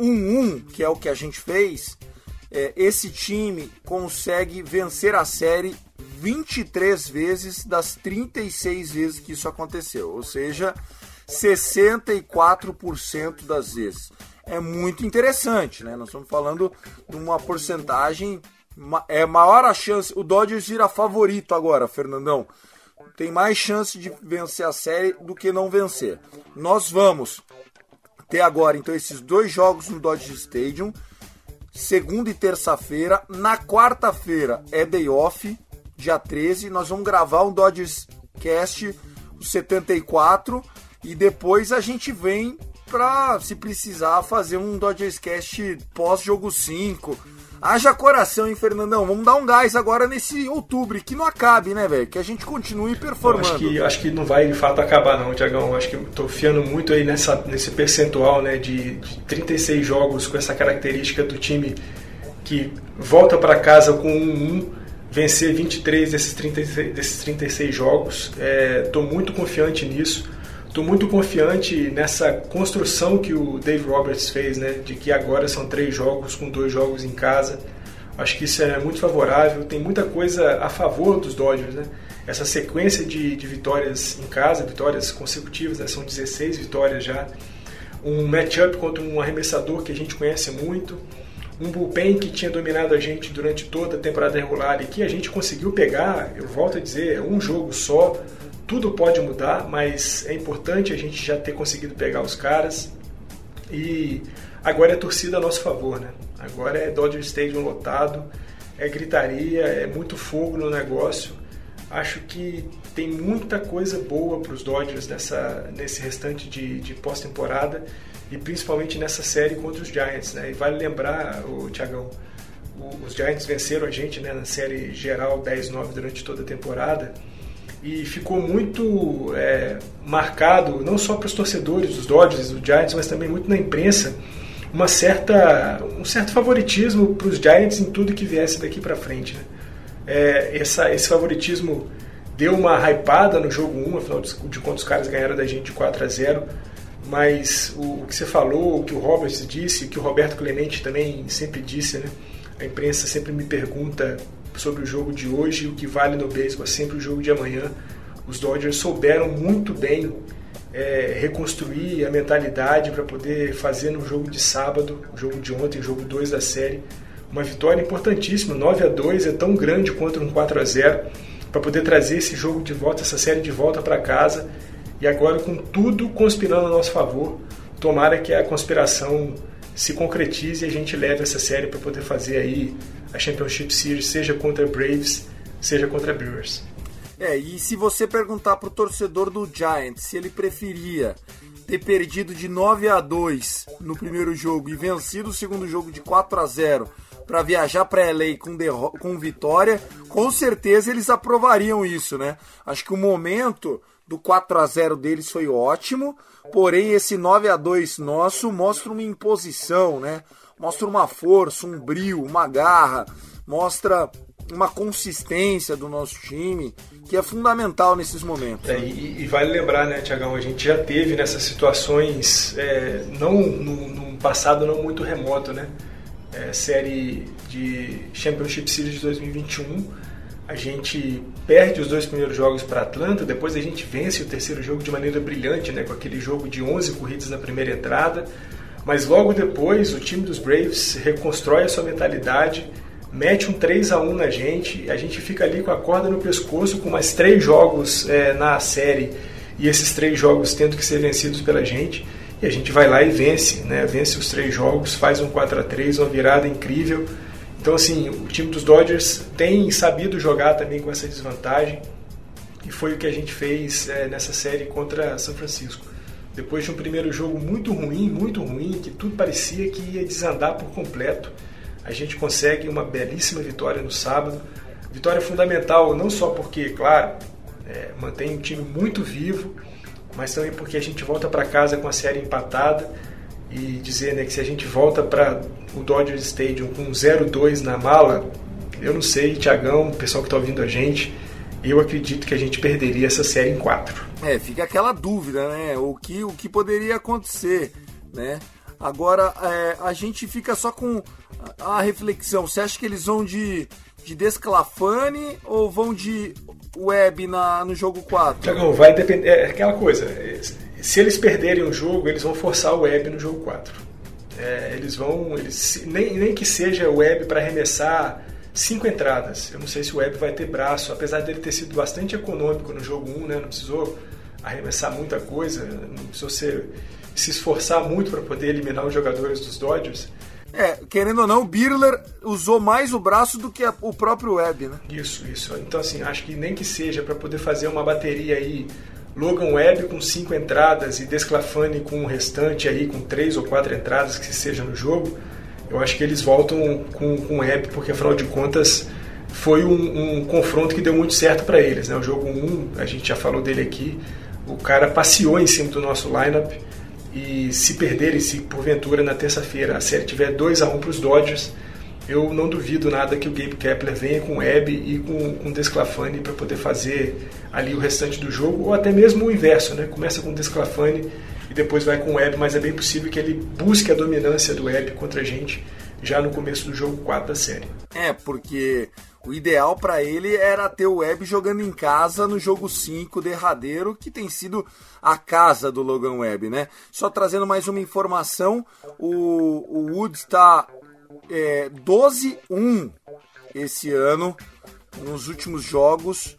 1-1, que é o que a gente fez, é, esse time consegue vencer a série 23 vezes das 36 vezes que isso aconteceu, ou seja, 64% das vezes. É muito interessante, né? Nós estamos falando de uma porcentagem é maior a chance. O Dodgers vira favorito agora, Fernandão. Tem mais chance de vencer a série do que não vencer. Nós vamos ter agora então esses dois jogos no Dodger Stadium, segunda e terça-feira. Na quarta-feira é day off dia 13, nós vamos gravar um Dodgers Cast, o 74, e depois a gente vem pra, se precisar, fazer um Dodgers Cast pós-jogo 5. Haja coração, hein, Fernandão? Vamos dar um gás agora nesse outubro, que não acabe, né, velho? Que a gente continue performando. acho, que, acho que não vai de fato acabar, não, Tiagão. Acho que tô fiando muito aí nessa, nesse percentual, né, de, de 36 jogos com essa característica do time que volta para casa com 1-1 vencer 23 desses 36, desses 36 jogos. Estou é, muito confiante nisso. Estou muito confiante nessa construção que o Dave Roberts fez, né, de que agora são três jogos com dois jogos em casa. Acho que isso é muito favorável. Tem muita coisa a favor dos Dodgers, né? Essa sequência de, de vitórias em casa, vitórias consecutivas, né? são 16 vitórias já. Um matchup contra um arremessador que a gente conhece muito. um bullpen que tinha dominado a gente durante toda a temporada regular e que a gente conseguiu pegar, eu volto a dizer, é um jogo só, tudo pode mudar, mas é importante a gente já ter conseguido pegar os caras. E agora é torcida a nosso favor, né? Agora é Dodger Stadium lotado, é gritaria, é muito fogo no negócio. Acho que tem muita coisa boa para os Dodgers nessa, nesse restante de, de pós-temporada e principalmente nessa série contra os Giants. Né? E vale lembrar, o Tiagão, os Giants venceram a gente né, na série geral 10-9 durante toda a temporada e ficou muito é, marcado, não só para os torcedores dos Dodgers dos Giants, mas também muito na imprensa, uma certa, um certo favoritismo para os Giants em tudo que viesse daqui para frente. Né? É, essa, esse favoritismo deu uma hypada no jogo 1, afinal de contas os caras ganharam da gente de 4 a 0 mas o, o, que você falou, o que o Roberts disse, o que o Roberto Clemente também sempre disse, né? A imprensa sempre me pergunta sobre o jogo de hoje, o que vale no beisebol é sempre o jogo de amanhã. Os Dodgers souberam muito bem é, reconstruir a mentalidade para poder fazer no jogo de sábado, o jogo de ontem, o jogo 2 da série, uma vitória importantíssima, 9 a 2 é tão grande quanto um 4 a 0 para poder trazer esse jogo de volta, essa série de volta para casa e agora com tudo conspirando a nosso favor, tomara que a conspiração se concretize e a gente leve essa série para poder fazer aí a Championship Series, seja contra Braves, seja contra Brewers. É, e se você perguntar pro torcedor do Giants se ele preferia ter perdido de 9 a 2 no primeiro jogo e vencido o segundo jogo de 4 a 0 para viajar para LA com, com vitória, com certeza eles aprovariam isso, né? Acho que o momento do 4 a 0 deles foi ótimo, porém esse 9 a 2 nosso mostra uma imposição, né? Mostra uma força, um brilho, uma garra, mostra uma consistência do nosso time que é fundamental nesses momentos. É, e, e, vale lembrar, né, Tiagão, a gente já teve nessas situações, é, não num, num, passado não muito remoto, né? É, série de Championship Series de 2021 a gente perde os dois primeiros jogos para Atlanta, depois a gente vence o terceiro jogo de maneira brilhante, né, com aquele jogo de 11 corridas na primeira entrada. Mas logo depois o time dos Braves reconstrói a sua mentalidade, mete um 3 a 1 na gente, a gente fica ali com a corda no pescoço com mais três jogos é, na série e esses três jogos tendo que ser vencidos pela gente. E a gente vai lá e vence, né? vence os três jogos, faz um 4 a 3 uma virada incrível. Então, assim, o time dos Dodgers tem sabido jogar também com essa desvantagem e foi o que a gente fez é, nessa série contra São Francisco. Depois de um primeiro jogo muito ruim, muito ruim, que tudo parecia que ia desandar por completo, a gente consegue uma belíssima vitória no sábado. Vitória fundamental não só porque, claro, é, mantém o time muito vivo, mas também porque a gente volta para casa com a série empatada e dizer né, que se a gente volta para o Dodger Stadium com 0-2 na mala, eu não sei, Tiagão, o pessoal que está ouvindo a gente, eu acredito que a gente perderia essa série em 4. É, fica aquela dúvida, né? O que, o que poderia acontecer, né? Agora, é, a gente fica só com a reflexão. Você acha que eles vão de, de Desclafane ou vão de Web na, no jogo 4? Tiagão, vai depender. É aquela coisa se eles perderem o jogo, eles vão forçar o web no jogo 4. É, eles vão. Eles, nem, nem que seja o web para arremessar cinco entradas. Eu não sei se o web vai ter braço, apesar dele ter sido bastante econômico no jogo 1, né? Não precisou arremessar muita coisa, não precisou ser, se esforçar muito para poder eliminar os jogadores dos Dodgers. É, querendo ou não, o Birler usou mais o braço do que a, o próprio Web, né? Isso, isso. Então, assim, acho que nem que seja para poder fazer uma bateria aí Logan Webb com cinco entradas e Desclafani com o restante aí, com três ou quatro entradas que seja no jogo, eu acho que eles voltam com, com o Webb, porque afinal de contas foi um, um confronto que deu muito certo para eles. Né? O jogo 1, um, a gente já falou dele aqui, o cara passeou em cima do nosso lineup e se perderem, se porventura na terça-feira a série tiver 2 a 1 um para os Dodgers, eu não duvido nada que o Gabe Kepler venha com o Webb e com, com o Desclafani para poder fazer ali o restante do jogo, ou até mesmo o inverso, né? Começa com o Desclafani e depois vai com o Webb, mas é bem possível que ele busque a dominância do Webb contra a gente já no começo do jogo 4 da série. É, porque o ideal para ele era ter o Webb jogando em casa no jogo 5 derradeiro, que tem sido a casa do Logan Webb, né? Só trazendo mais uma informação, o, o Woods está é, 12-1 esse ano nos últimos jogos.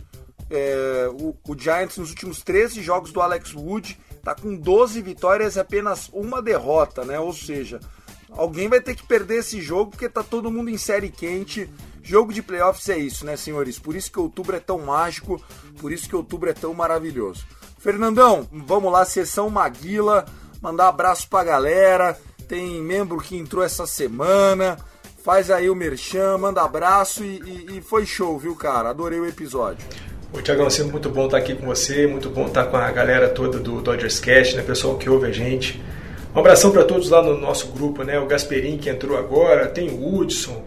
É, o, o, Giants nos últimos 13 jogos do Alex Wood tá com 12 vitórias e apenas uma derrota, né? Ou seja, alguém vai ter que perder esse jogo porque tá todo mundo em série quente. Jogo de playoffs é isso, né, senhores? Por isso que outubro é tão mágico, por isso que outubro é tão maravilhoso. Fernandão, vamos lá, sessão Maguila, mandar abraço pra galera. Tem membro que entrou essa semana. Faz aí o merchan, manda abraço e, e, e foi show, viu, cara? Adorei o episódio. Ô, Tiagão, sempre muito bom estar aqui com você, muito bom estar com a galera toda do Dodgers Cast, né, pessoal que ouve a gente. Um abração para todos lá no nosso grupo, né? O Gasperim que entrou agora, tem o Hudson,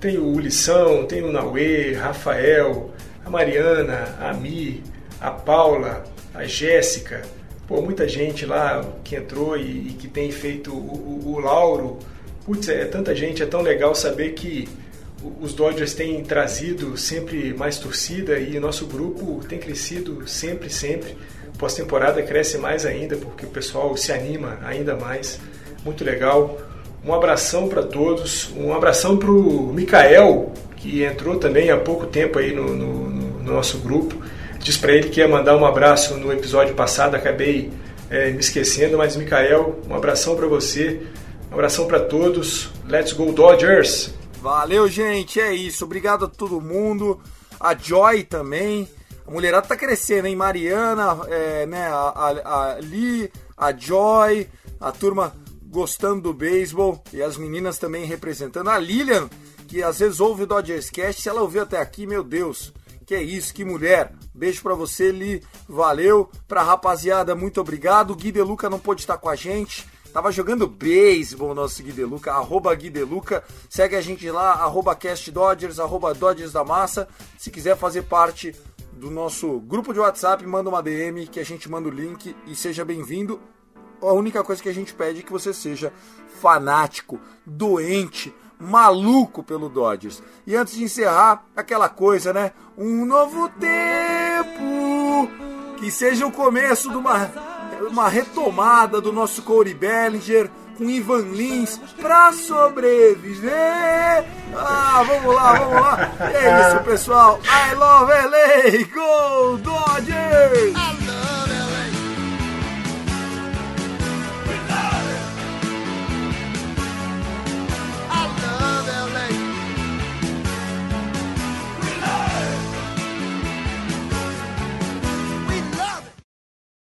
tem o Ulição, tem o Nauê, Rafael, a Mariana, a Mi, a Paula, a Jéssica, pô, muita gente lá que entrou e, e que tem feito o, o, o Lauro. Putz, é tanta gente, é tão legal saber que os Dodgers têm trazido sempre mais torcida e nosso grupo tem crescido sempre, sempre. Pós-temporada cresce mais ainda porque o pessoal se anima ainda mais. Muito legal. Um abração para todos. Um abração para o Mikael, que entrou também há pouco tempo aí no, no, no nosso grupo. Diz para ele que ia mandar um abraço no episódio passado, acabei é, me esquecendo, mas Mikael, um abração para você, um abração para todos. Let's go Dodgers! Valeu, gente, é isso. Obrigado a todo mundo. A Joy também. A mulherada tá crescendo, hein? Mariana, é, né? A, a, a Lee, a Joy, a turma gostando do beisebol e as meninas também representando. A Lilian, que às vezes ouve o Dodgers Cast, se ela ouviu até aqui, meu Deus, que é isso, que mulher. Beijo para você, Li. Valeu. Pra rapaziada, muito obrigado. O Gui Deluca não pôde estar com a gente. Tava jogando beisebol nosso Gui Deluca, arroba Gui Deluca. Segue a gente lá, arroba Cast Dodgers, arroba Dodgers da Massa. Se quiser fazer parte do nosso grupo de WhatsApp, manda uma DM que a gente manda o link e seja bem-vindo. A única coisa que a gente pede é que você seja fanático, doente, maluco pelo Dodgers. E antes de encerrar, aquela coisa, né? Um novo tempo! Que seja o começo de uma uma retomada do nosso Corey Bellinger com Ivan Lins pra sobreviver. Ah, vamos lá, vamos lá. É isso, pessoal. I love LA. Go Dodgers!